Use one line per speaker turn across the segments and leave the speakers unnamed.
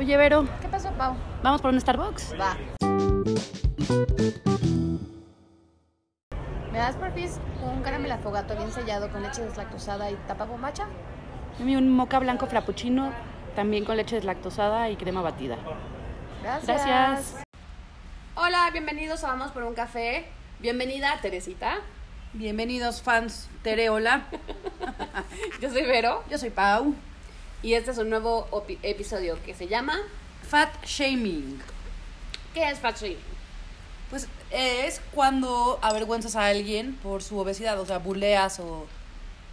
Oye, Vero,
¿Qué pasó, Pau?
¿vamos por un Starbucks?
Va. ¿Me das por pis un caramel afogato bien sellado con leche deslactosada y tapa bombacha?
A mí un moca blanco frappuccino, también con leche deslactosada y crema batida.
Gracias.
Gracias.
Hola, bienvenidos a Vamos por un café. Bienvenida, Teresita.
Bienvenidos fans, Tere, hola.
Yo soy Vero
Yo soy Pau.
Y este es un nuevo episodio que se llama
Fat shaming.
¿Qué es fat shaming?
Pues eh, es cuando avergüenzas a alguien por su obesidad, o sea, buleas o...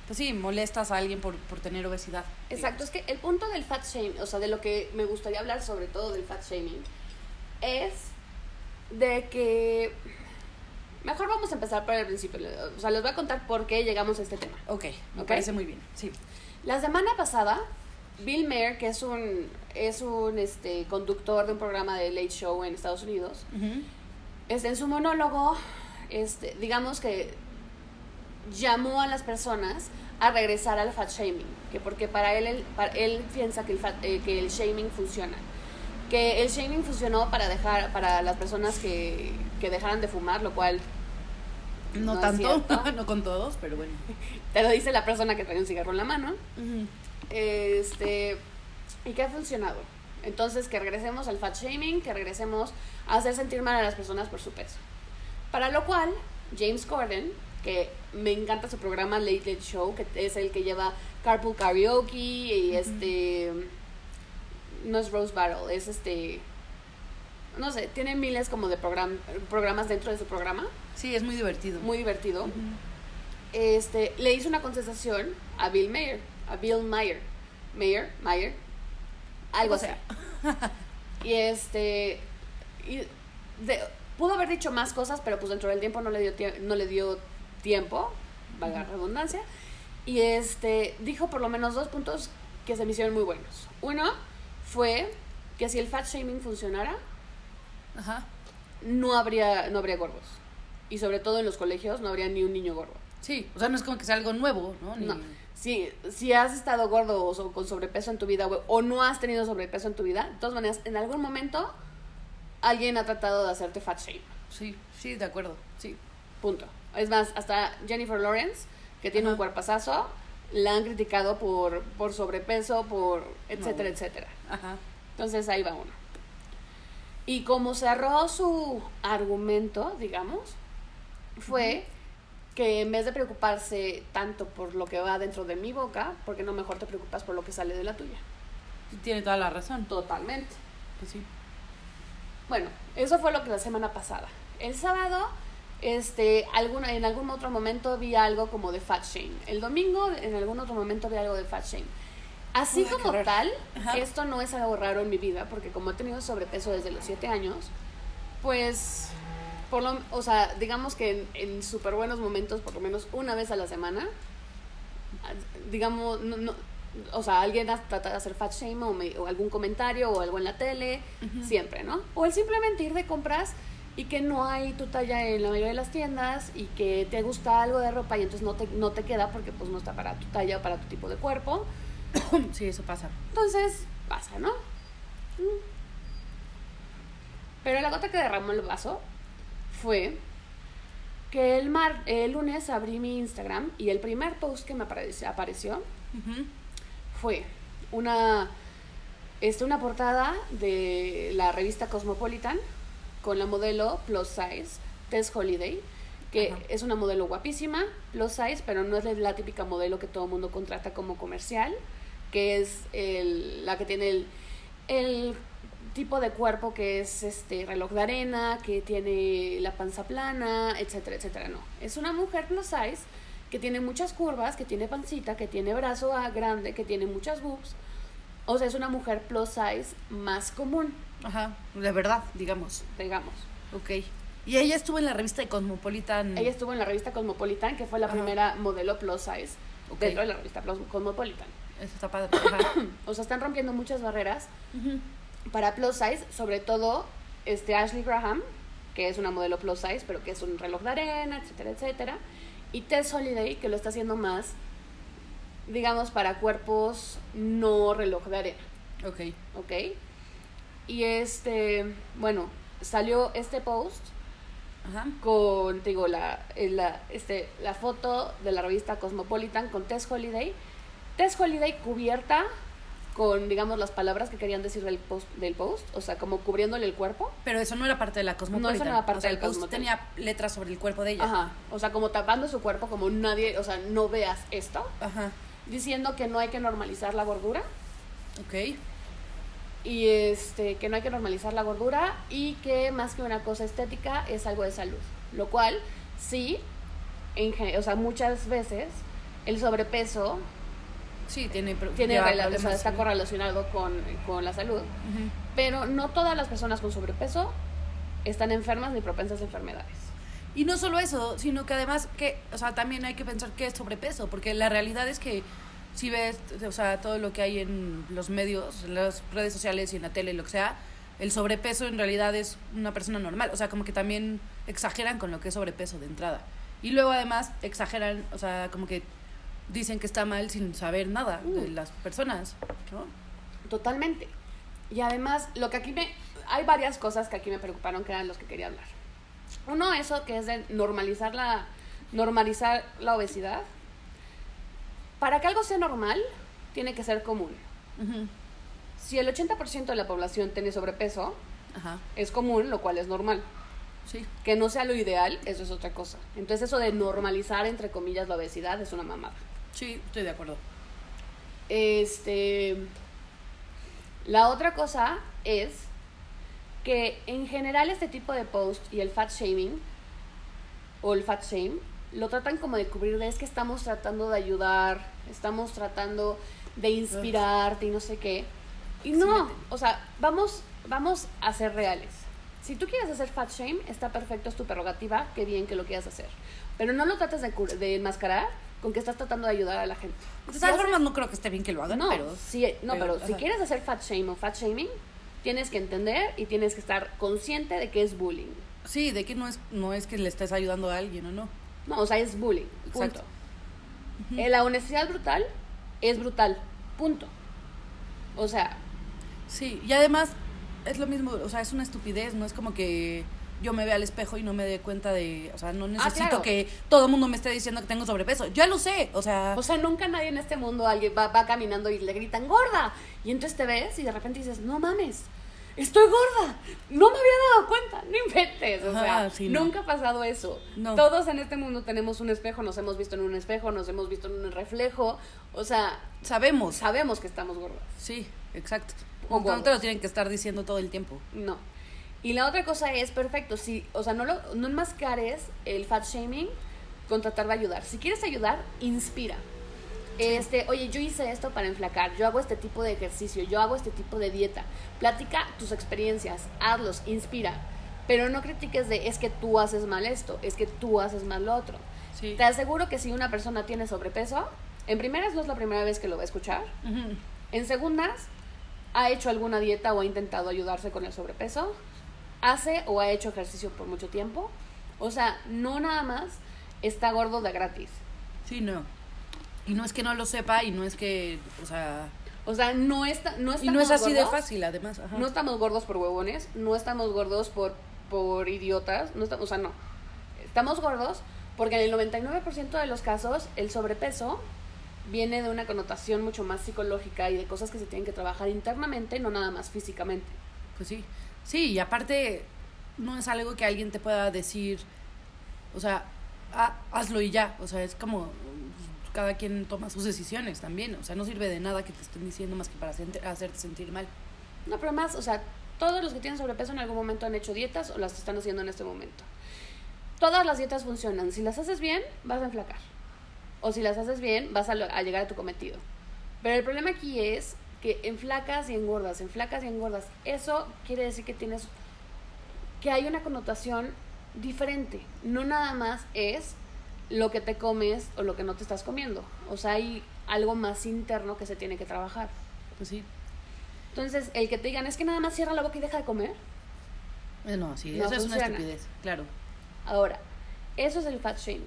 Pues sí, molestas a alguien por, por tener obesidad.
Exacto, es que el punto del fat shaming, o sea, de lo que me gustaría hablar sobre todo del fat shaming, es de que... Mejor vamos a empezar por el principio. O sea, les voy a contar por qué llegamos a este tema.
Ok, me
Ok.
parece muy bien. Sí.
La semana pasada, Bill Maher, que es un, es un este, conductor de un programa de Late Show en Estados Unidos, este, en su monólogo, este, digamos que llamó a las personas a regresar al fat shaming, que porque para él, el- para- él piensa que el, fat- eh, que el shaming funciona, que el shaming funcionó para dejar para las personas que, que dejaran de fumar, lo cual
No,
es
tanto, no con todos, pero bueno.
te lo dice la persona que trae un cigarro en la mano. Este, y que ha funcionado. Entonces, que regresemos al fat shaming, que regresemos a hacer sentir mal a las personas por su peso. Para lo cual, James Corden, que me encanta su programa Late Late Show, que es el que lleva Carpool Karaoke y este. No es Rose Battle, es este. No sé, tiene miles como de program- programas dentro de su programa,
Sí, es muy divertido.
muy divertido este, le hizo una contestación a Bill Mayer, a Bill Mayer, Mayer, Mayer, algo
O
así. Y este, y de- pudo haber dicho más cosas, pero pues dentro del tiempo no le dio, tie- no le dio tiempo, valga la redundancia. Y este, dijo por lo menos dos puntos que se me hicieron muy buenos. Uno fue que si el fat shaming funcionara,
Ajá.
no habría, no habría gordos. Y sobre todo en los colegios no habría ni un niño gordo.
Sí, o sea, no es como que sea algo nuevo, ¿no? Ni-
No. Si, si has estado gordo o con sobrepeso en tu vida o, o no has tenido sobrepeso en tu vida, de todas maneras, en algún momento alguien ha tratado de hacerte fat shame.
Sí, sí, de acuerdo. Sí.
Punto. Es más, hasta Jennifer Lawrence, que tiene un
Ajá.
cuerpazazo, la han criticado por, por sobrepeso, por etcétera,
No.
etcétera.
Ajá.
Entonces ahí va uno. Y como cerró su argumento, digamos, fue que en vez de preocuparse tanto por lo que va dentro de mi boca, porque no mejor te preocupas por lo que sale de la tuya.
Tiene toda la razón.
Totalmente.
Pues sí.
Bueno, eso fue lo que la semana pasada. El sábado, este, alguna, en algún otro momento vi algo como de fat shame. El domingo, en algún otro momento vi algo de fat shame. Así
Uy,
como tal,
Ajá.
esto no es algo raro en mi vida, porque como he tenido sobrepeso desde los 7 años, pues, por lo, o sea, digamos que en, en súper buenos momentos, por lo menos una vez a la semana, digamos, no, no- o sea, alguien trata de hacer fat shame o, me- o algún comentario o algo en la tele, siempre, ¿no? O el simplemente ir de compras y que no hay tu talla en la mayoría de las tiendas y que te gusta algo de ropa y entonces no te, no te queda porque pues no está para tu talla o para tu tipo de cuerpo.
Sí, eso pasa.
Entonces, pasa, ¿no? Mm. Pero la gota que derramó el vaso fue que el, mar, el lunes abrí mi Instagram y el primer post que me apareció, apareció fue una, este, una portada de la revista Cosmopolitan con la modelo plus size Tess Holiday, que es una modelo guapísima, plus size, pero no es la típica modelo que todo el mundo contrata como comercial, que es el- la que tiene el, el tipo de cuerpo que es este reloj de arena, que tiene la panza plana, etcétera, etcétera. No, es una mujer plus size que tiene muchas curvas, que tiene pancita, que tiene brazo grande, que tiene muchas boobs. O sea, es una mujer plus size más común,
Ajá, de verdad, digamos.
digamos.
Ok. Y ella estuvo en la revista de Cosmopolitan.
Ella estuvo en la revista Cosmopolitan, que fue la
Ajá.
primera modelo plus size
Ok.
dentro de la revista Cosmopolitan.
Eso está padre.
O sea, están rompiendo muchas barreras
Ujú.
Para plus size, sobre todo este Ashley Graham, que es una modelo plus size, pero que es un reloj de arena, etcétera, etcétera. Y Tess Holiday, que lo está haciendo más, digamos, para cuerpos no reloj de arena,
Ok.
¿ok? Y este, bueno, salió este post
Ajá.
con, digo, la, eh, la, este, la foto de la revista Cosmopolitan con Tess Holiday. Tess Holiday cubierta con, digamos, las palabras que querían decir del post, del post o sea, como cubriéndole el cuerpo.
Pero eso no era parte de la Cosmopolitan.
No, eso no era parte
o sea,
del
el post tenía letras sobre el cuerpo de ella.
Ajá. O sea, como tapando su cuerpo, como nadie, o sea, no veas esto.
Ajá.
Diciendo que no hay que normalizar la gordura.
Ok.
Y este, que no hay que normalizar la gordura y que más que una cosa estética es algo de salud. Lo cual, sí, en, o sea, muchas veces el sobrepeso
Sí, tiene,
tiene o sea, está correlacionado con, con la salud, pero no todas las personas con sobrepeso están enfermas ni propensas a enfermedades.
Y no solo eso, sino que además que, o sea, también hay que pensar qué es sobrepeso, porque la realidad es que si ves, o sea, todo lo que hay en los medios, en las redes sociales y en la tele, lo que sea, el sobrepeso en realidad es una persona normal, o sea, como que también exageran con lo que es sobrepeso de entrada. Y luego además exageran, o sea, como que dicen que está mal sin saber nada de
Mm.
las personas, ¿no?
Totalmente. Y además, lo que aquí me... Hay varias cosas que aquí me preocuparon que eran los que quería hablar. Uno, eso que es de normalizar la, normalizar la obesidad. Para que algo sea normal, tiene que ser común. Si el 80% de la población tiene sobrepeso,
Ajá,
es común, lo cual es normal.
sí.
Que no sea lo ideal, eso es otra cosa. Entonces eso de normalizar, entre comillas, la obesidad es una mamada.
Sí, estoy de acuerdo.
Este. La otra cosa es que en general este tipo de post y el fat shaming o el fat shame lo tratan como de cubrir de es que estamos tratando de ayudar, estamos tratando de inspirarte y no sé qué. Y no, o sea, vamos, vamos a ser reales. Si tú quieres hacer fat shame, está perfecto, es tu prerrogativa, qué bien que lo quieras hacer. Pero no lo trates de, de enmascarar con que estás tratando de ayudar a la gente.
De
Si
todas formas, no creo que esté bien que lo hagan,
no,
pero...
sí, no,
pero,
pero, si quieres hacer fat shame o fat shaming, tienes que entender y tienes que estar consciente de que es bullying.
Sí, de que no es, no es que le estés ayudando a alguien o no.
No, o sea, es bullying. Punto.
Exacto.
Eh, La honestidad brutal es brutal. Punto. O sea,
Sí, y además es lo mismo, o sea, es una estupidez, no es como que yo me vea al espejo y no me dé cuenta de, o sea, no necesito
claro.
que todo el mundo me esté diciendo que tengo sobrepeso. Yo ya lo sé, o sea,
o sea, nunca nadie en este mundo alguien va, va caminando y le gritan gorda. Y entonces te ves y de repente dices, no mames, estoy gorda. No me había dado cuenta. No inventes. O sea,
sí, no.
nunca ha pasado eso.
No.
Todos en este mundo tenemos un espejo, nos hemos visto en un espejo, nos hemos visto en un reflejo. O sea,
sabemos.
sabemos que estamos gordas.
Sí, exacto.
O
no te lo tienen que estar diciendo todo el tiempo.
No. Y la otra cosa es, perfecto, si, o sea, no, lo, no enmascares el fat shaming con tratar de ayudar. Si quieres ayudar, inspira. Este, oye, yo hice esto para enflacar, yo hago este tipo de ejercicio, yo hago este tipo de dieta. Platica tus experiencias, hazlos, inspira. Pero no critiques de es que tú haces mal esto, es que tú haces mal lo otro.
Sí.
Te aseguro que si una persona tiene sobrepeso, en primeras no es la primera vez que lo va a escuchar.
Ujú.
En segundas, ha hecho alguna dieta o ha intentado ayudarse con el sobrepeso. Hace o ha hecho ejercicio por mucho tiempo. O sea, no nada más está gordo de gratis.
Sí, no. Y no es que no lo sepa y no es que, o sea,
O sea, no, está, no
y
estamos
no es así de
gordos,
fácil además. Ajá.
No estamos gordos por huevones, no estamos gordos por, por idiotas, no estamos, o sea, no. Estamos gordos porque en el 99% de los casos el sobrepeso viene de una connotación mucho más psicológica y de cosas que se tienen que trabajar internamente, no nada más físicamente.
Pues sí. Sí, y aparte no es algo que alguien te pueda decir, o sea, "Ah, hazlo y ya. O sea, es como pues, cada quien toma sus decisiones también. O sea, no sirve de nada que te estén diciendo más que para hacerte sentir mal.
No, pero más, o sea, todos los que tienen sobrepeso en algún momento han hecho dietas o las están haciendo en este momento. Todas las dietas funcionan. Si las haces bien, vas a enflacar. O si las haces bien, vas a, a llegar a tu cometido. Pero el problema aquí es que enflacas y engordas, enflacas y engordas. Eso quiere decir que tienes que hay una connotación diferente. No nada más es lo que te comes o lo que no te estás comiendo. O sea, hay algo más interno que se tiene que trabajar.
Pues sí.
Entonces, el que te digan es que nada más cierra la boca y deja de comer.
Eh, No, sí,
No
eso es una estupidez, claro.
Ahora, eso es el fat shaming.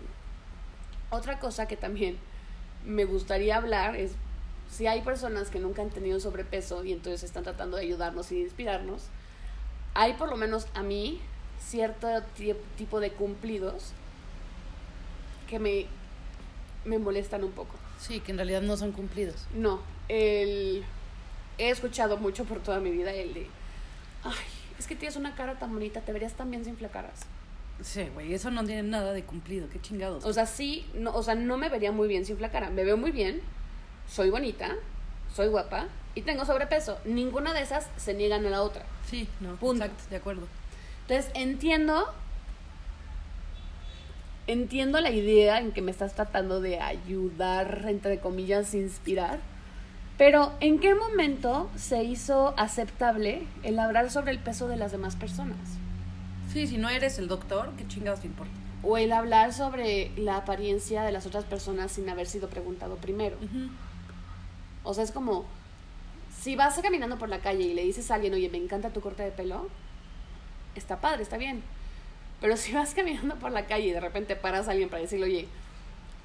Otra cosa que también me gustaría hablar es si hay personas que nunca han tenido sobrepeso y entonces están tratando de ayudarnos y de inspirarnos, hay por lo menos a mí cierto ti- tipo de cumplidos que me, me molestan un poco.
Sí, que en realidad no son cumplidos.
No, el, he escuchado mucho por toda mi vida el de, ay, es que tienes una cara tan bonita, te verías tan bien si flacaras.
Sí, güey, eso no tiene nada de cumplido, qué chingados.
O sea, sí, no, o sea, no me vería muy bien sin flacara. Me veo muy bien, soy bonita, soy guapa y tengo sobrepeso. Ninguna de esas se niegan a la otra.
sí, no,
punto.
exacto, de acuerdo.
Entonces, entiendo entiendo la idea en que me estás tratando de ayudar, entre comillas, inspirar. Pero, ¿en qué momento se hizo aceptable el hablar sobre el peso de las demás personas?
Sí, si no eres el doctor, qué chingados te importa.
O el hablar sobre la apariencia de las otras personas sin haber sido preguntado primero. O sea, es como, si vas caminando por la calle y le dices a alguien, oye, me encanta tu corte de pelo, está padre, está bien. Pero si vas caminando por la calle y de repente paras a alguien para decirle, oye,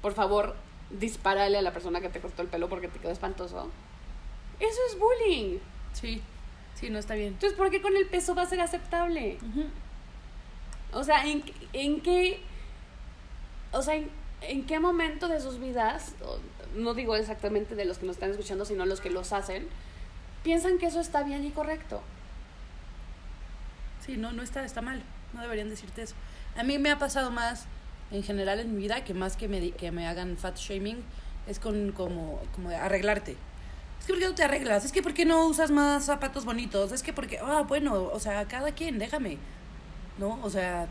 por favor, dispárale a la persona que te cortó el pelo porque te quedó espantoso, eso es bullying.
Sí, sí, no está bien.
Entonces, ¿por qué con el peso va a ser aceptable? O sea, ¿en, en qué... O sea, en, en qué momento de sus vidas, no digo exactamente de los que nos están escuchando, sino los que los hacen, piensan que eso está bien y correcto?
Sí, no, no está, está mal. No deberían decirte eso. A mí me ha pasado más en general en mi vida que más que me, que me hagan fat shaming es con como, como de arreglarte. Es que ¿por qué no te arreglas? Es que ¿por qué no usas más zapatos bonitos? Es que porque, ah, bueno, o sea, cada quien, déjame. ¿No? O sea,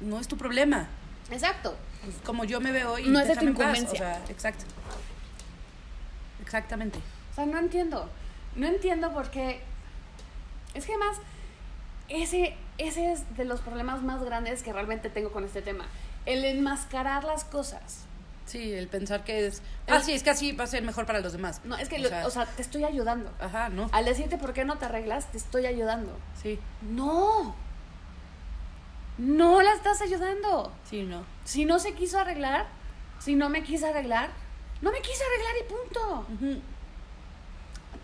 no es tu problema.
Exacto.
Pues, como yo me veo y
No es de tu.
O
incumbencia.
sea, exacto. Exactamente.
O sea, no entiendo. No entiendo por qué. Es que más, ese, ese es de los problemas más grandes que realmente tengo con este tema. El enmascarar las cosas.
Sí, el pensar que es... Ah,
Es-
sí, es que así va a ser mejor para los demás.
No, es que,
O
lo-
sea-
o sea, te estoy ayudando.
Ajá, no.
Al decirte por qué no te arreglas, te estoy ayudando.
Sí,
No. No la estás ayudando.
sí, no.
Si no se quiso arreglar, si no me quiso arreglar, no me quise arreglar y punto.
Ujú.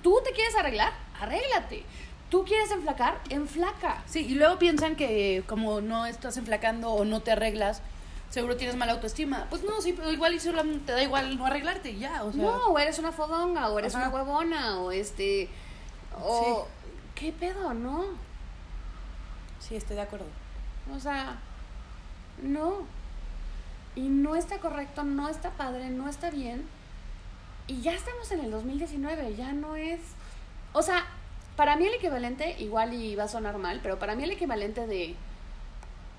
Tú te quieres arreglar, arréglate. Tú quieres enflacar, enflaca.
Sí, y luego piensan que como no estás enflacando o no te arreglas, seguro tienes mala autoestima. Pues no, sí, pero igual y solo te da igual no arreglarte y ya, o sea.
No, o eres una fodonga, o eres
Ajá.
una huevona, o este. O. ¿Qué pedo, no?
Sí, estoy de acuerdo.
O sea, no. Y no está correcto, no está padre, no está bien. Y ya estamos en el 2019, ya no es... O sea, para mí el equivalente, igual y va a sonar mal, pero para mí el equivalente de...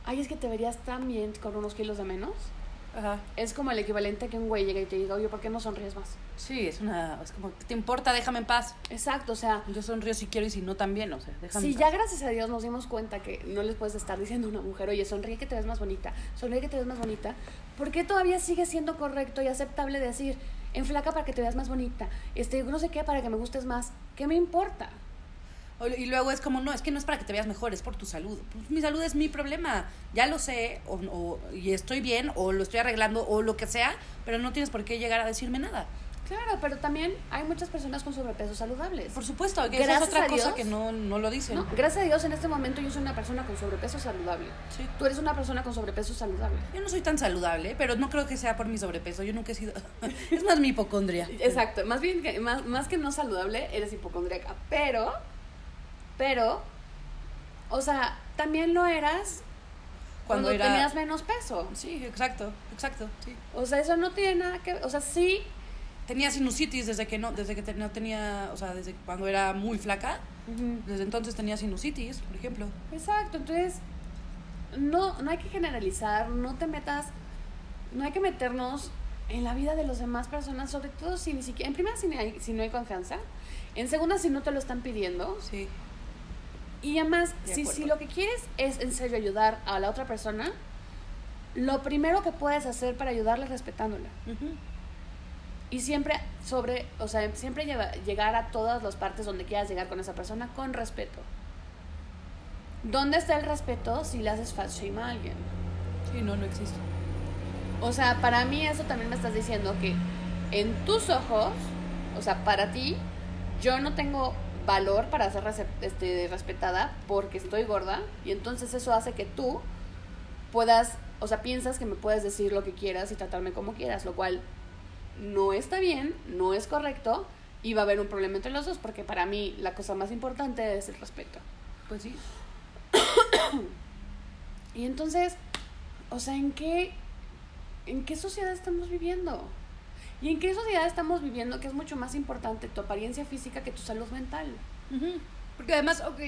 Ay, es que te verías tan bien con unos kilos de menos.
Ajá.
Es como el equivalente que un güey llega y te diga, oye, ¿por qué no sonríes más?
Sí, es una. Es como, ¿qué te importa? Déjame en paz.
Exacto, o sea,
Yo sonrío si quiero y si no también, o sea, déjame
Si
en
ya gracias a Dios nos dimos cuenta que no les puedes estar diciendo a una mujer, oye, sonríe que te ves más bonita, sonríe que te ves más bonita, ¿por qué todavía sigue siendo correcto y aceptable decir, enflaca para que te veas más bonita, este, no sé qué, para que me gustes más? ¿Qué me importa?
Y luego es como, no, es que no es para que te veas mejor, es por tu salud. Pues, mi salud es mi problema. Ya lo sé, o, o- y estoy bien, o lo estoy arreglando, o lo que sea, pero no tienes por qué llegar a decirme nada.
Claro, pero también hay muchas personas con sobrepeso saludables.
Por supuesto, que esa es
Gracias
otra
a
cosa
Dios.
que no, no lo dicen.
¿no? Gracias a Dios en este momento yo soy una persona con sobrepeso saludable.
Sí.
Tú eres una persona con sobrepeso saludable.
Yo no soy tan saludable, pero no creo que sea por mi sobrepeso. Yo nunca he sido. es más mi hipocondria.
Exacto, más bien que más, más que no saludable, eres hipocondríaca. Pero, pero, o sea, también lo eras cuando,
Cuando, era.
tenías menos peso.
Sí, exacto, exacto. Sí.
O sea, eso no tiene nada que o sea, sí,
Tenía sinusitis desde que no, desde que te- no tenía, o sea, desde cuando era muy flaca. Desde entonces tenía sinusitis, por ejemplo.
exacto, entonces no no hay que generalizar, no te metas no hay que meternos en la vida de las demás personas, sobre todo si ni siquiera en primera si no hay, si no hay confianza, en segunda si no te lo están pidiendo,
Sí.
Y además,
De
si, si lo que quieres es en serio ayudar a la otra persona, lo primero que puedes hacer para ayudarla es respetándola. Y siempre sobre, o sea, siempre lleva- llegar a todas las partes donde quieras llegar con esa persona con respeto. ¿Dónde está el respeto si le haces fat shame a alguien?
Sí, no, no existe.
O sea, para mí eso también me estás diciendo que en tus ojos O sea, para ti, yo no tengo valor para ser este, respetada porque estoy gorda y entonces eso hace que tú puedas, o sea, piensas que me puedes decir lo que quieras y tratarme como quieras, lo cual no está bien, no es correcto y va a haber un problema entre los dos porque para mí la cosa más importante es el respeto.
Pues sí.
Y entonces, o sea, ¿en qué, ¿en qué sociedad estamos viviendo? ¿Y en qué sociedad estamos viviendo que es mucho más importante tu apariencia física que tu salud mental?
Ujú. Porque además, ok,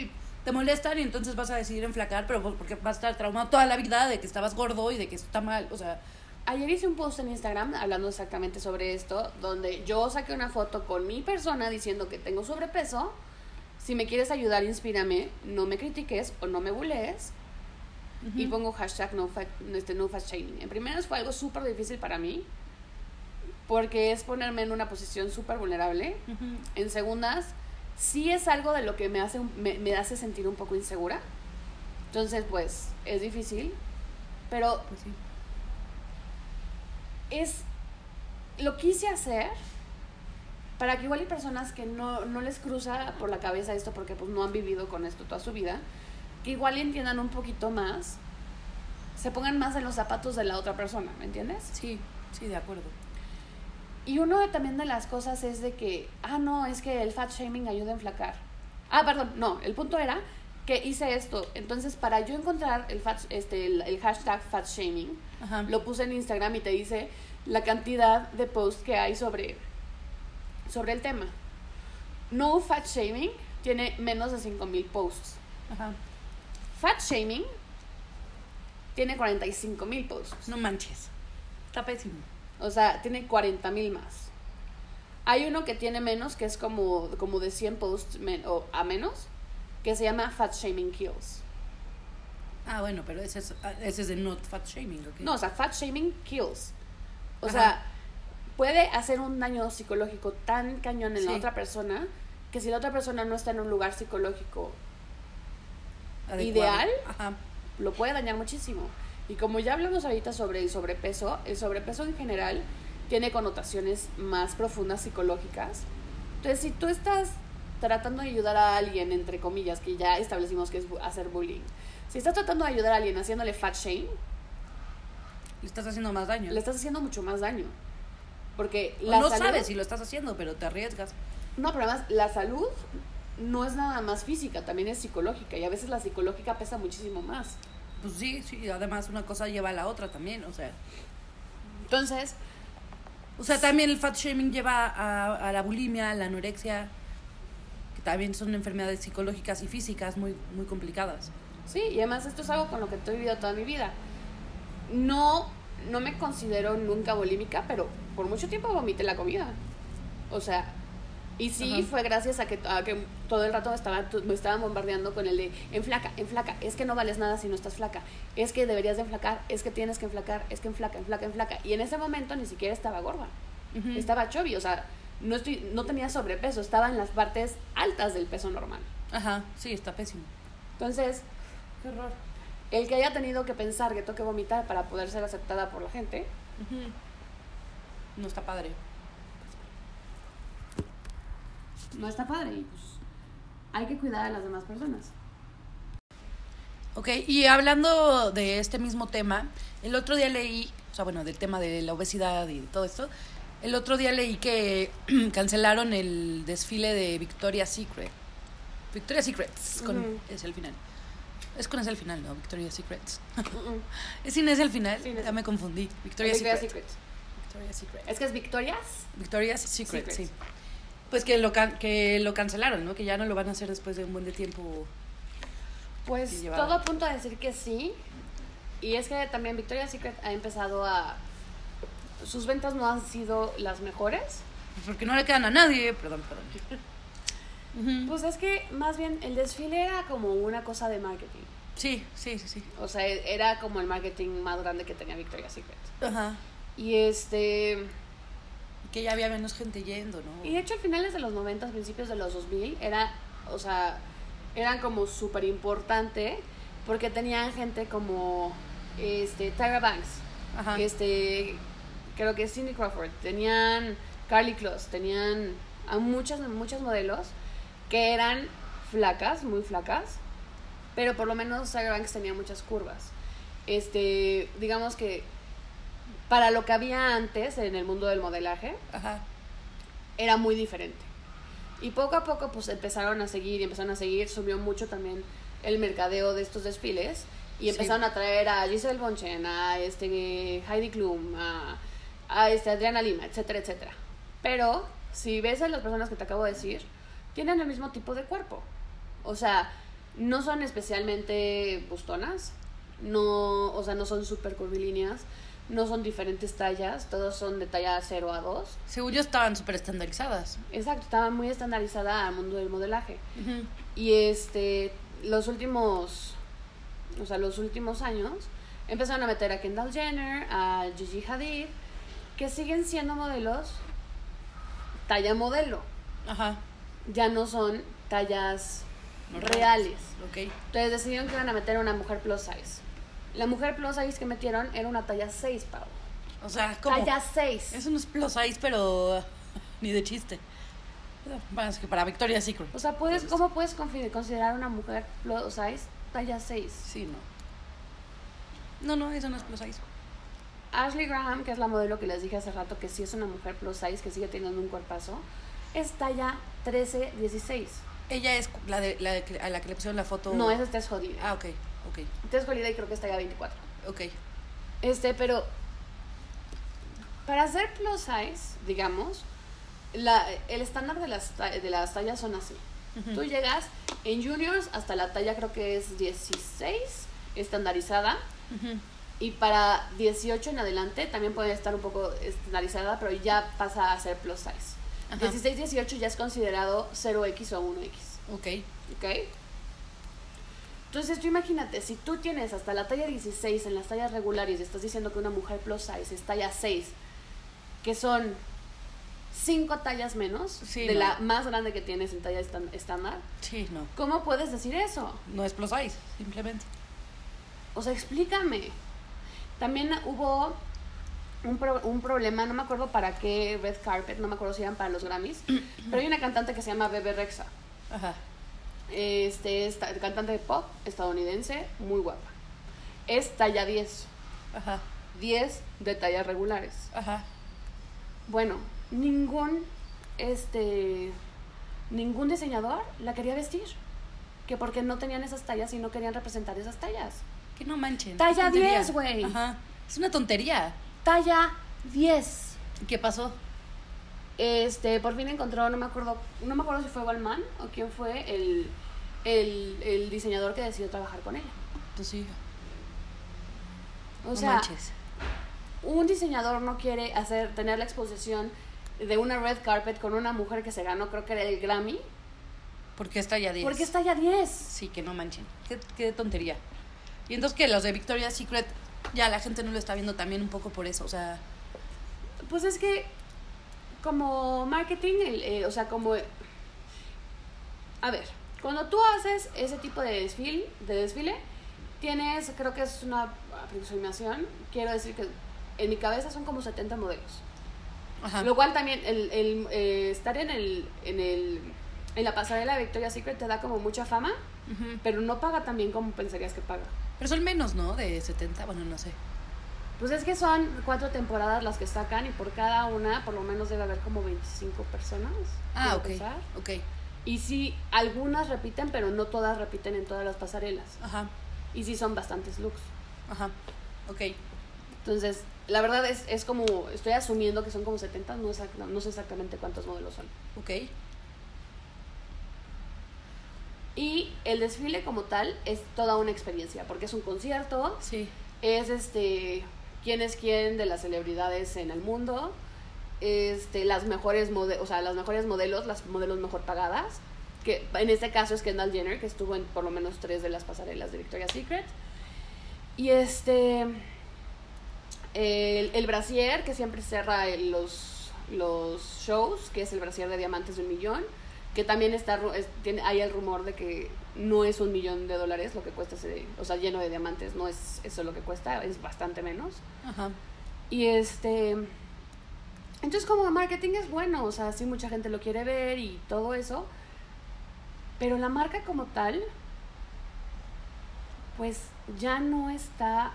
te molestan y entonces vas a decidir enflacar, pero pues porque vas a estar traumado toda la vida de que estabas gordo y de que eso está mal. O sea,
Ayer hice un post en Instagram hablando exactamente sobre esto, donde yo saqué una foto con mi persona diciendo que tengo sobrepeso. Si me quieres ayudar, inspírame, no me critiques o no me bulees. Y
ujú.
pongo hashtag no fat, este, no fat shaming. En primeras fue algo súper difícil para mí, porque es ponerme en una posición súper vulnerable. En segundas, sí es algo de lo que me hace, me, me hace sentir un poco insegura. Entonces, pues, es difícil. Pero
Pues sí.
es lo quise hacer para que igual hay personas que no, no les cruza por la cabeza esto porque pues no han vivido con esto toda su vida, que igual entiendan un poquito más, se pongan más en los zapatos de la otra persona, ¿me entiendes?
Sí, sí, de acuerdo.
Y uno de, también de las cosas es de que, ah, no, es que el fat shaming ayuda a enflacar. Ah, perdón, no, el punto era que hice esto. Entonces, para yo encontrar el, fat, este, el, el hashtag fat shaming,
Ajá.
lo puse en Instagram y te dice la cantidad de posts que hay sobre, sobre el tema. No fat shaming tiene menos de 5000 posts.
Ajá.
Fat shaming tiene 45.000 posts.
No manches. Está pésimo.
O sea, tiene 40.000 más. Hay uno que tiene menos, que es como, como de 100 posts men- o a menos, que se llama Fat Shaming Kills.
Ah, bueno, pero ese es, ah, ese es de not fat shaming, ¿ok?
No, o sea, Fat Shaming Kills. O
Ajá.
sea, puede hacer un daño psicológico tan cañón en la otra persona que si la otra persona no está en un lugar psicológico,
Adecuado.
ideal.
Ajá.
lo puede dañar muchísimo. Y como ya hablamos ahorita sobre el sobrepeso, el sobrepeso en general tiene connotaciones más profundas psicológicas. Entonces, si tú estás tratando de ayudar a alguien, entre comillas, que ya establecimos que es hacer bullying, si estás tratando de ayudar a alguien haciéndole fat shame,
Le estás haciendo más daño.
le estás haciendo mucho más daño. Porque la
no
salud-
sabes si lo estás haciendo, pero te arriesgas.
No, pero además la salud no es nada más física, también es psicológica. Y a veces la psicológica pesa muchísimo más.
Pues sí, sí, además una cosa lleva a la otra también, o sea.
Entonces,
O sea, también el fat shaming lleva a, a la bulimia, a la anorexia, que también son enfermedades psicológicas y físicas muy, muy complicadas.
Sí, y además esto es algo con lo que he vivido toda mi vida. No, no me considero nunca bulímica, pero por mucho tiempo vomité la comida. O sea, y sí
Ajá.
fue gracias a que, a que todo el rato me estaban, me estaban bombardeando con el de enflaca, enflaca, es que no vales nada si no estás flaca, es que deberías de enflacar, es que tienes que enflacar, es que enflaca, enflaca, enflaca. Y en ese momento ni siquiera estaba gorda, estaba chubby, o sea, no, estoy, no tenía sobrepeso, estaba en las partes altas del peso normal.
Ajá, sí, está pésimo.
Entonces,
Qué horror.
el que haya tenido que pensar que tengo que vomitar para poder ser aceptada por la gente,
No está padre.
No está padre y pues hay que cuidar a las demás personas.
Ok, y hablando de este mismo tema, el otro día leí, o sea, bueno, del tema de la obesidad y todo esto, el otro día leí que cancelaron el desfile de Victoria's Secret. Victoria's Secrets, con, es el final. Es con ese el final, ¿no? Victoria's Secrets. ¿Es sin ese el final? Ya me confundí. Victoria's,
Victoria's
Secret.
Secret.
Victoria's Secret.
Es que es Victoria's.
Victoria's Secret,
Secret.
sí. Pues que lo, can- que lo cancelaron, ¿no? Que ya no lo van a hacer después de un buen de tiempo.
Pues todo apunta a decir que sí. Y es que también Victoria's Secret ha empezado a... Sus ventas no han sido las mejores.
Porque no le quedan a nadie. Perdón, perdón.
Pues es que más bien el desfile era como una cosa de marketing.
Sí, sí, sí, sí.
O sea, era como el marketing más grande que tenía Victoria's Secret.
Ajá.
Y este...
Y que ya había menos gente yendo, ¿no?
Y de hecho, a finales de los 90, principios de los 2000, era, o sea, eran como súper importante porque tenían gente como este, Tyra Banks,
Ajá.
este, creo que Cindy Crawford, tenían Carly Close, tenían a muchas, muchas modelos que eran flacas, muy flacas, pero por lo menos Tyra Banks tenía muchas curvas. Este, digamos que para lo que había antes en el mundo del modelaje,
Ajá.
era muy diferente. Y poco a poco pues empezaron a seguir y empezaron a seguir, subió mucho también el mercadeo de estos desfiles y
Sí.
empezaron a traer a Giselle Bonchen, a este Heidi Klum, a, a este Adriana Lima, etcétera, etcétera. Pero si ves a las personas que te acabo de decir, tienen el mismo tipo de cuerpo. O sea, no son especialmente bustonas, no, o sea, no son súper curvilíneas, no son diferentes tallas, todos son de talla 0 a 2.
Según yo estaban súper estandarizadas.
Exacto, estaba muy estandarizada al mundo del modelaje. Y este, los últimos, o sea, los últimos años empezaron a meter a Kendall Jenner, a Gigi Hadid, que siguen siendo modelos talla modelo,
Ajá.
ya no son tallas
Normales.
reales.
Ok.
Entonces decidieron que iban a meter a una mujer plus size. La mujer plus size que metieron era una talla 6, Pau.
O sea, como...
Talla 6.
Es unos plus size, pero ni de chiste. Es que para Victoria's Secret.
O sea, puedes, ¿cómo puedes considerar una mujer plus size talla 6?
Sí, no. No, no, eso no es plus size.
Ashley Graham, que es la modelo que les dije hace rato que sí es una mujer plus size, que sigue teniendo un cuerpazo, es talla 13-16.
Ella es la de, la de a la que le pusieron la foto.
No, esa es Tess Holiday.
Ah, ok, ok,
Tess Holiday creo que es talla 24.
ok.
Este, pero para hacer plus size, digamos, la, el estándar de las, de las tallas son así. Tú llegas en juniors hasta la talla creo que es 16, estandarizada.
Ujú.
Y para 18 en adelante también puede estar un poco estandarizada, pero ya pasa a ser plus size.
Ajá.
16, 18 ya es considerado 0X o 1X.
Ok.
¿Ok? Entonces tú imagínate, si tú tienes hasta la talla 16 en las tallas regulares y estás diciendo que una mujer plus size es talla 6, que son 5 tallas menos
Sí,
de
no.
la más grande que tienes en talla estándar,
Sí, no.
¿cómo puedes decir eso?
No es plus size, simplemente.
O sea, explícame. También hubo un, pro- un problema, no me acuerdo para qué red carpet, no me acuerdo si eran para los Grammys, pero hay una cantante que se llama Bebe Rexha.
Ajá.
Este es ta- cantante de pop estadounidense, muy guapa. Es talla 10,
Ajá.
10 de tallas regulares.
Ajá.
Bueno, ningún este ningún diseñador la quería vestir. Que porque no tenían esas tallas y no querían representar esas tallas.
Que no manchen.
Talla
tontería.
10, güey.
Ajá. Es una tontería.
Talla 10.
¿Y ¿Qué pasó?
Este, por fin encontró, no me acuerdo, no me acuerdo si fue Balmain o quién fue el, el, el diseñador que decidió trabajar con ella.
Pues sí.
O
no
sea,
manches.
un diseñador no quiere hacer, tener la exposición de una red carpet con una mujer que se ganó, creo que era el Grammy,
Porque está ya 10.
porque está ya 10.
Sí, que no manchen. Qué, qué tontería. Y entonces que los de Victoria's Secret, ya la gente no lo está viendo también un poco por eso. O sea,
Pues es que como marketing, el, eh, o sea, como... A ver, cuando tú haces ese tipo de desfile, de desfile, tienes, creo que es una aproximación, quiero decir que en mi cabeza son como 70 modelos.
ajá.
Lo cual también, el, el, eh, estar en, el, en, el, en la pasarela de Victoria's Secret te da como mucha fama, pero no paga tan bien como pensarías que paga.
Pero son menos, ¿no? De 70, bueno, no sé.
Pues es que son cuatro temporadas las que sacan y por cada una por lo menos debe haber como 25 personas.
Ah, ok. Ok.
Y sí, algunas repiten, pero no todas repiten en todas las pasarelas.
Ajá.
Y sí son bastantes looks.
Ajá. Ok.
Entonces, la verdad es, es como, estoy asumiendo que son como 70, no, exact- no sé exactamente cuántos modelos son.
Ok.
Y el desfile como tal es toda una experiencia, porque es un concierto,
Sí.
es este quién es quién de las celebridades en el mundo, este las mejores mode o sea, las mejores modelos, las modelos mejor pagadas, que en este caso es Kendall Jenner, que estuvo en por lo menos tres de las pasarelas de Victoria's Secret. Y este el, el brasier que siempre cerra los los shows, que es el brasier de diamantes de un millón, que también está ru- es- tiene hay el rumor de que no es un millón de dólares lo que cuesta ese, o sea, lleno de diamantes, no es eso lo que cuesta, es bastante menos.
Ajá.
Y este Entonces como marketing es bueno, o sea, sí mucha gente lo quiere ver y todo eso, pero la marca como tal, pues ya no está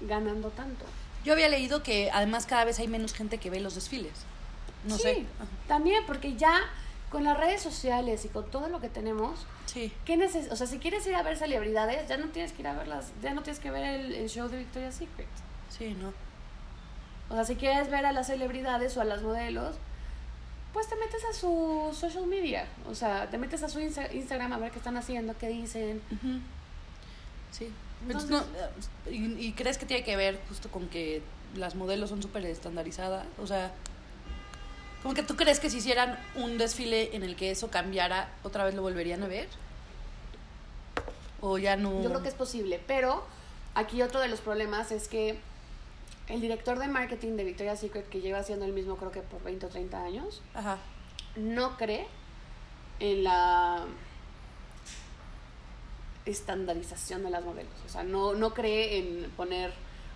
ganando tanto.
Yo había leído que además cada vez hay menos gente que ve los desfiles. No
sí,
sé.
también porque ya con las redes sociales y con todo lo que tenemos,
Sí.
¿qué neces o sea, si quieres ir a ver celebridades, ya no tienes que ir a verlas, ya no tienes que ver el, el show de Victoria's Secret.
Sí, no.
O sea, si quieres ver a las celebridades o a las modelos, pues te metes a su social media. O sea, te metes a su Insta- Instagram a ver qué están haciendo, qué dicen.
Sí.
Entonces,
no, ¿y, y crees que tiene que ver justo con que las modelos son súper estandarizadas? O sea, como que tú crees que si hicieran un desfile en el que eso cambiara, otra vez lo volverían a ver? ¿O ya no?
Yo creo que es posible, pero aquí otro de los problemas es que el director de marketing de Victoria's Secret, que lleva haciendo el mismo creo que por 20 o 30 años,
Ajá.
no cree en la estandarización de las modelos. O sea, no, no cree en poner...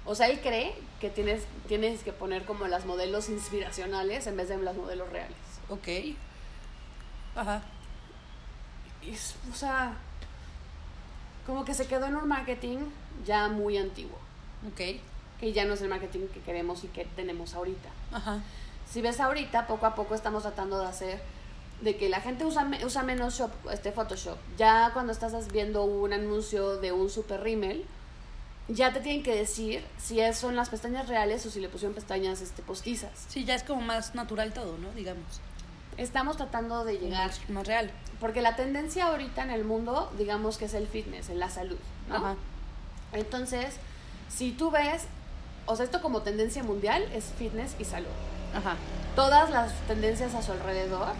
O sea, él cree que tienes, tienes que poner como las modelos inspiracionales en vez de las modelos reales.
Ok. Ajá.
Es- o sea, como que se quedó en un marketing ya muy antiguo,
Ok.
que ya no es el marketing que queremos y que tenemos ahorita.
Ajá.
Si ves ahorita, poco a poco estamos tratando de hacer de que la gente usa, usa menos shop, este Photoshop. Ya cuando estás viendo un anuncio de un super rímel, ya te tienen que decir si es- son las pestañas reales o si le pusieron pestañas este, postizas.
Sí, ya es como más natural todo, ¿no? Digamos.
Estamos tratando de llegar,
Más, más real.
porque la tendencia ahorita en el mundo, digamos que es el fitness, en la salud, ¿no?
Ajá.
Entonces, si tú ves, o sea, esto como tendencia mundial es fitness y salud.
Ajá.
todas las tendencias a su alrededor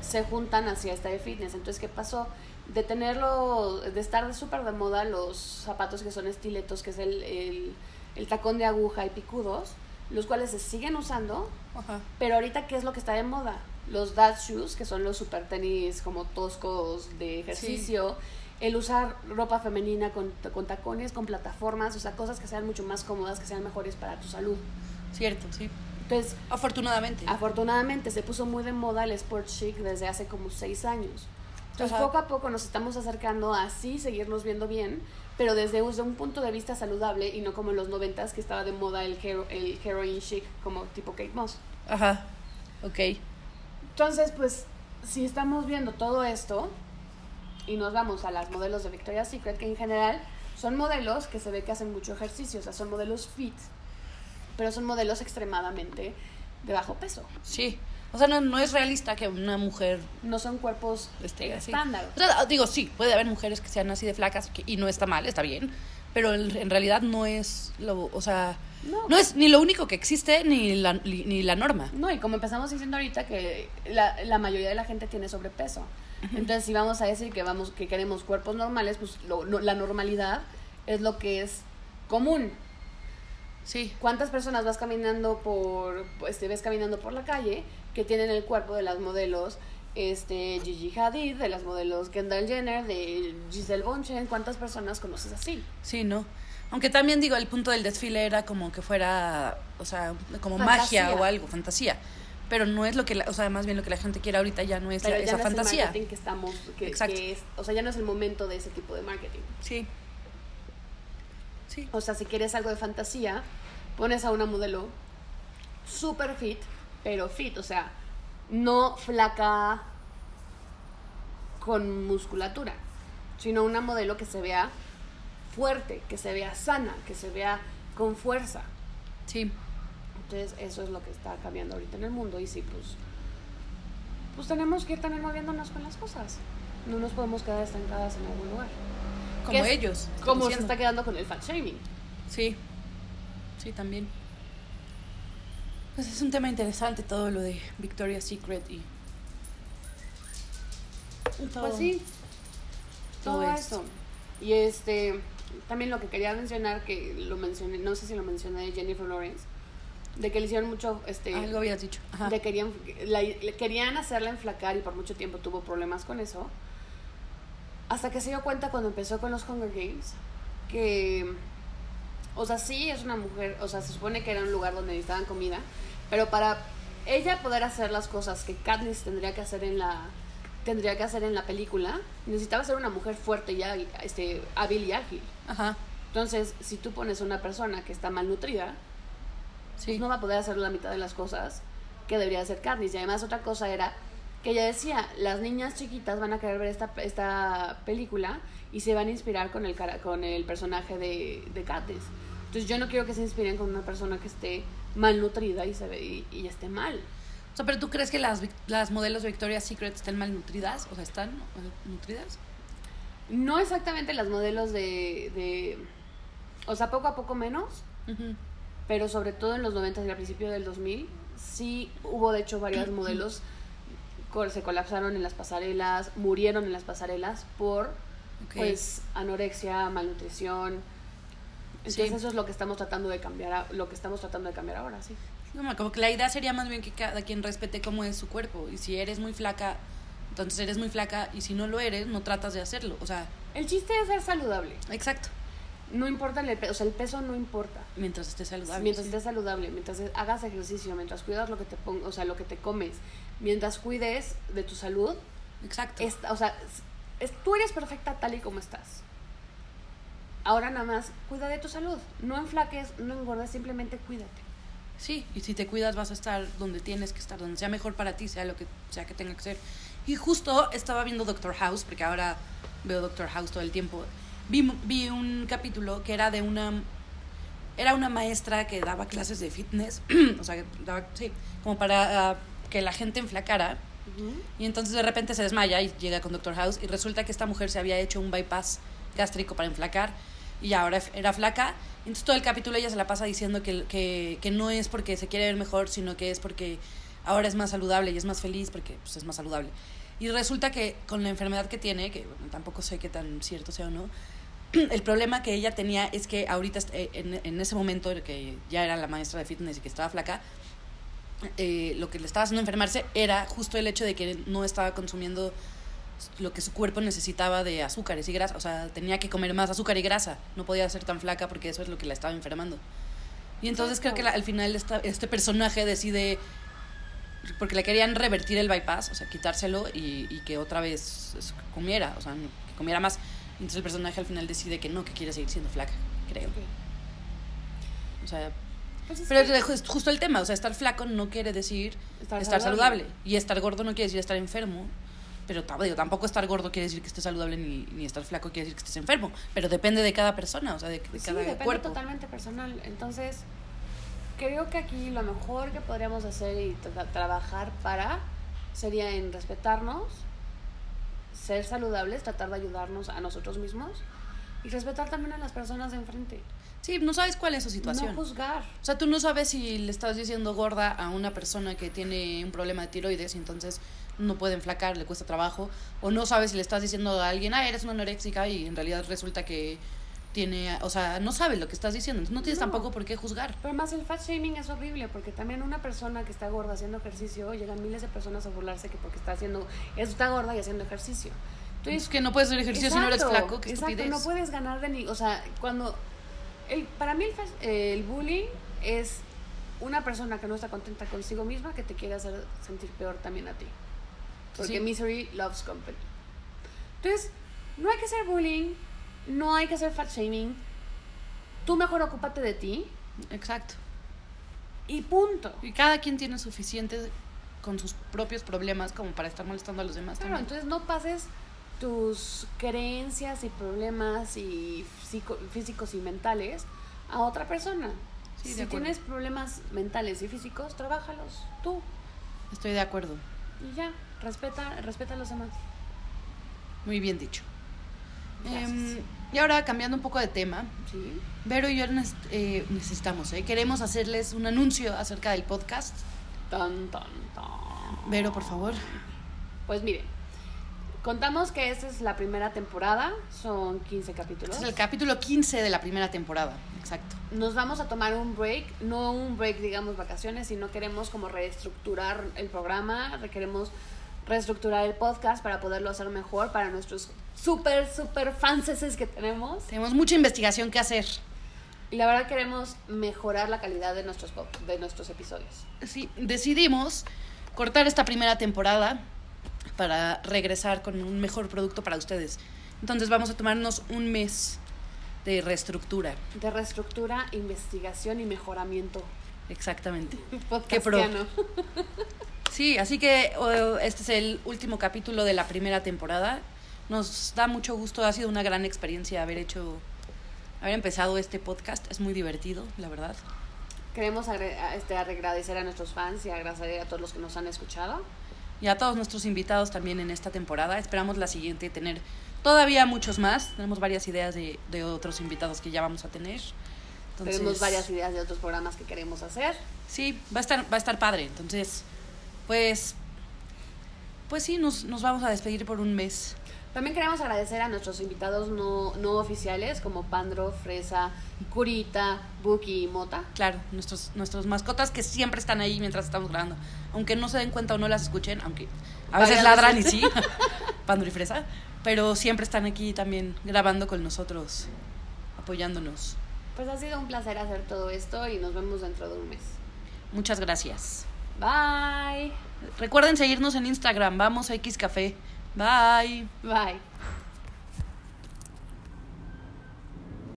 se juntan hacia esta de fitness. Entonces, ¿qué pasó? De tenerlo, de estar de súper de moda los zapatos que son estiletos, que es el, el, el tacón de aguja y picudos, los cuales se siguen usando,
Ajá.
pero ahorita, ¿qué es lo que está de moda? Los dad shoes, que son los super tenis como toscos de ejercicio, el usar ropa femenina con, con tacones, con plataformas, o sea, cosas que sean mucho más cómodas, que sean mejores para tu salud.
Cierto, sí.
Entonces,
Afortunadamente.
Afortunadamente se puso muy de moda el sport chic desde hace como seis años. Entonces
Ajá.
poco a poco nos estamos acercando a así seguirnos viendo bien, pero desde, desde un punto de vista saludable y no como en los noventas que estaba de moda el, hero, el heroin chic como tipo Kate Moss.
Ajá. Ok.
Entonces pues si estamos viendo todo esto y nos vamos a las modelos de Victoria's Secret que en general son modelos que se ve que hacen mucho ejercicio, o sea son modelos fit, pero son modelos extremadamente de bajo peso.
Sí. O sea, no, no es realista que una mujer
No son cuerpos
esté así.
estándar.
O sea, digo, sí, puede haber mujeres que sean así de flacas que- y no está mal, está bien. Pero en, en realidad no es lo, o sea,
No.
no es ni lo único que existe ni la, ni, ni la norma.
No, y como empezamos diciendo ahorita que la, la mayoría de la gente tiene sobrepeso. Entonces, si vamos a decir que vamos que queremos cuerpos normales, pues lo- no- la normalidad es lo que es común.
Sí.
¿Cuántas personas vas caminando por pues te ves caminando por la calle que tienen el cuerpo de las modelos este Gigi Hadid, de las modelos Kendall Jenner, de Giselle Bonchen? ¿Cuántas personas conoces así?
Sí, ¿no? Aunque también digo, el punto del desfile era como que fuera, o sea, como
Fantasía.
magia o algo, fantasía. Pero no es lo que, la- o sea, más bien lo que la gente quiere ahorita ya no es
Pero
la-
ya
esa
no es el
fantasía.
marketing que estamos que,
Exacto.
que es, o sea, ya no es el momento de ese tipo de marketing.
Sí. Sí.
O sea, si quieres algo de fantasía, pones a una modelo super fit, pero fit, o sea, no flaca con musculatura, sino una modelo que se vea fuerte, que se vea sana, que se vea con fuerza.
Sí.
Entonces, eso es lo que está cambiando ahorita en el mundo y sí, pues, pues tenemos que ir también moviéndonos con las cosas. No nos podemos quedar estancadas en algún lugar.
Como
¿Qué es-
ellos.
Como se está quedando con el fat shaming.
Sí. Sí, también. Pues es un tema interesante todo lo de Victoria's Secret y. todo.
Pues sí,
todo
todo,
esto.
eso. Y este, también lo que quería mencionar, que lo mencioné, no sé si lo mencioné de Jennifer Lawrence, de que le hicieron mucho, este,
Algo habías dicho. Ajá.
le querían, la- querían hacerla enflacar y por mucho tiempo tuvo problemas con eso. Hasta que se dio cuenta cuando empezó con los Hunger Games, que, o sea, sí es una mujer, o sea, se supone que era un lugar donde necesitaban comida, Pero para ella poder hacer las cosas que Katniss tendría que hacer en la tendría que hacer en la película, necesitaba ser una mujer fuerte y ágil, este, hábil y ágil.
Ajá.
Entonces, si tú pones a una persona que está malnutrida,
Sí.
pues no va a poder hacer la mitad de las cosas que debería hacer Katniss. Y además otra cosa era que ella decía, las niñas chiquitas van a querer ver esta, esta película y se van a inspirar con el, cara- con el personaje de, de Katniss. Entonces yo no quiero que se inspiren con una persona que esté malnutrida y, se ve, y, y esté mal.
O sea, pero tú crees que las, las modelos de Victoria's Secret están malnutridas? O sea, ¿están malnutridas?
No exactamente las modelos de, de... O sea, poco a poco menos, pero sobre todo en los 90 y al principio del 2000, sí hubo de hecho varios modelos se colapsaron en las pasarelas, murieron en las pasarelas por pues anorexia, malnutrición. Entonces
Sí.
eso es lo que estamos tratando de cambiar, lo que estamos tratando de cambiar ahora, sí.
No, como que la idea sería más bien que cada quien respete cómo es su cuerpo. Y si eres muy flaca, entonces eres muy flaca. Y si no lo eres, no tratas de hacerlo. O sea,
El chiste es ser saludable.
exacto.
No importa el peso, o sea, el peso no importa.
Mientras estés saludable.
mientras estés saludable, mientras hagas ejercicio, mientras cuidas lo que te pon- o sea, lo que te comes, mientras cuides de tu salud,
Exacto.
es- o sea, es- tú eres perfecta tal y como estás. Ahora nada más, cuida de tu salud. No enflaques, no engordes, simplemente cuídate.
Sí, y si te cuidas vas a estar donde tienes que estar, donde sea mejor para ti, sea lo que sea que tenga que ser. Y justo estaba viendo Doctor House, porque ahora veo Doctor House todo el tiempo. Vi, vi un capítulo que era de una era una maestra que daba clases de fitness, o sea, daba, sí, como para ah, que la gente enflacara. Y entonces de repente se desmaya y llega con Doctor House y resulta que esta mujer se había hecho un bypass gástrico para enflacar y ahora era flaca. Entonces todo el capítulo ella se la pasa diciendo que, que, que no es porque se quiere ver mejor, sino que es porque ahora es más saludable y es más feliz porque pues, es más saludable. Y resulta que con la enfermedad que tiene, que bueno, tampoco sé qué tan cierto sea o no, el problema que ella tenía es que ahorita, eh, en, en ese momento que ya era la maestra de fitness y que estaba flaca, eh, lo que le estaba haciendo enfermarse era justo el hecho de que no estaba consumiendo lo que su cuerpo necesitaba de azúcares y grasa. O sea, tenía que comer más azúcar y grasa. No podía ser tan flaca porque eso es lo que la estaba enfermando. Y entonces creo que la- al final esta- este personaje decide, porque le querían revertir el bypass, o sea, quitárselo y, y que otra vez comiera, o sea, que comiera más. Entonces el personaje al final decide que no, que quiere seguir siendo flaca, creo. O sea,
Pues es
pero
que-
es ju- justo el tema, o sea, estar flaco no quiere decir
Estar
estar,
saludable.
saludable. Y estar gordo no quiere decir estar enfermo. Pero digo, tampoco estar gordo quiere decir que estés saludable ni, ni estar flaco quiere decir que estés enfermo. Pero depende de cada persona, o sea, de, de
sí,
cada
depende
cuerpo.
totalmente personal. Entonces, creo que aquí lo mejor que podríamos hacer y tra- trabajar para sería en respetarnos, ser saludables, tratar de ayudarnos a nosotros mismos y respetar también a las personas de enfrente.
Sí, no sabes cuál es su situación.
No juzgar.
o sea, tú no sabes si le estás diciendo gorda a una persona que tiene un problema de tiroides y entonces no puede enflacar, le cuesta trabajo. O no sabes si le estás diciendo a alguien, ah, eres una anoréxica y en realidad resulta que tiene, o sea, no sabes lo que estás diciendo. Entonces no tienes
No.
tampoco por qué juzgar.
Pero más el fat shaming es horrible porque también una persona que está gorda haciendo ejercicio, llegan miles de personas a burlarse que porque está haciendo, está gorda y haciendo ejercicio.
Es que no puedes hacer ejercicio si no eres flaco, qué
exacto, no puedes ganar de ni, o sea, cuando el, para mí el, bullying es una persona que no está contenta consigo misma que te quiere hacer sentir peor también a ti. Porque
Sí.
misery loves company. Entonces, no hay que hacer bullying, no hay que hacer fat shaming. Tú mejor ocúpate de ti
Exacto.
y punto.
Y cada quien tiene suficiente con sus propios problemas como para estar molestando a los demás
Claro,
también.
entonces no pases tus creencias y problemas y psico- físicos y mentales a otra persona.
Sí,
si tienes problemas mentales y físicos, trabájalos tú
Estoy de acuerdo.
y ya, respeta, respeta a los demás.
Muy bien dicho. Em, y ahora cambiando un poco de tema,
Sí.
Vero y yo eh, necesitamos, ¿eh? queremos hacerles un anuncio acerca del podcast.
Tan, tan, tan.
Vero, por favor.
Pues miren, contamos que esta es la primera temporada, son 15 capítulos.
Este es el capítulo 15 de la primera temporada. Exacto.
Nos vamos a tomar un break, no un break, digamos, vacaciones, sino queremos como reestructurar el programa, queremos reestructurar el podcast para poderlo hacer mejor para nuestros súper, súper fanses que tenemos.
Tenemos mucha investigación que hacer.
Y la verdad queremos mejorar la calidad de nuestros, de nuestros episodios.
Sí, decidimos cortar esta primera temporada para regresar con un mejor producto para ustedes. Entonces vamos a tomarnos un mes de reestructura.
De reestructura, investigación y mejoramiento.
Exactamente.
Podcastiano.
Sí, así que oh, este es el último capítulo de la primera temporada. Nos da mucho gusto, ha sido una gran experiencia haber hecho, haber empezado este podcast. Es muy divertido, la verdad.
Queremos este, agradecer a nuestros fans y agradecer a todos los que nos han escuchado.
Y a todos nuestros invitados también en esta temporada. Esperamos la siguiente tener todavía muchos más. Tenemos varias ideas de, de otros invitados que ya vamos a tener. Entonces,
Tenemos varias ideas de otros programas que queremos hacer.
Sí, va a estar, va a estar padre. Entonces, pues, pues sí, nos, nos vamos a despedir por un mes.
También queremos agradecer a nuestros invitados no, no oficiales como Pandro, Fresa, Curita, Buki y Mota.
Claro, nuestros, nuestros mascotas que siempre están ahí mientras estamos grabando. Aunque no se den cuenta o no las escuchen, aunque a veces ladran y sí, Pandro y Fresa, pero siempre están aquí también grabando con nosotros, apoyándonos.
Pues ha sido un placer hacer todo esto y nos vemos dentro de un mes.
Muchas gracias.
Bye.
Recuerden seguirnos en Instagram, vamos a X Café. Bye.
Bye.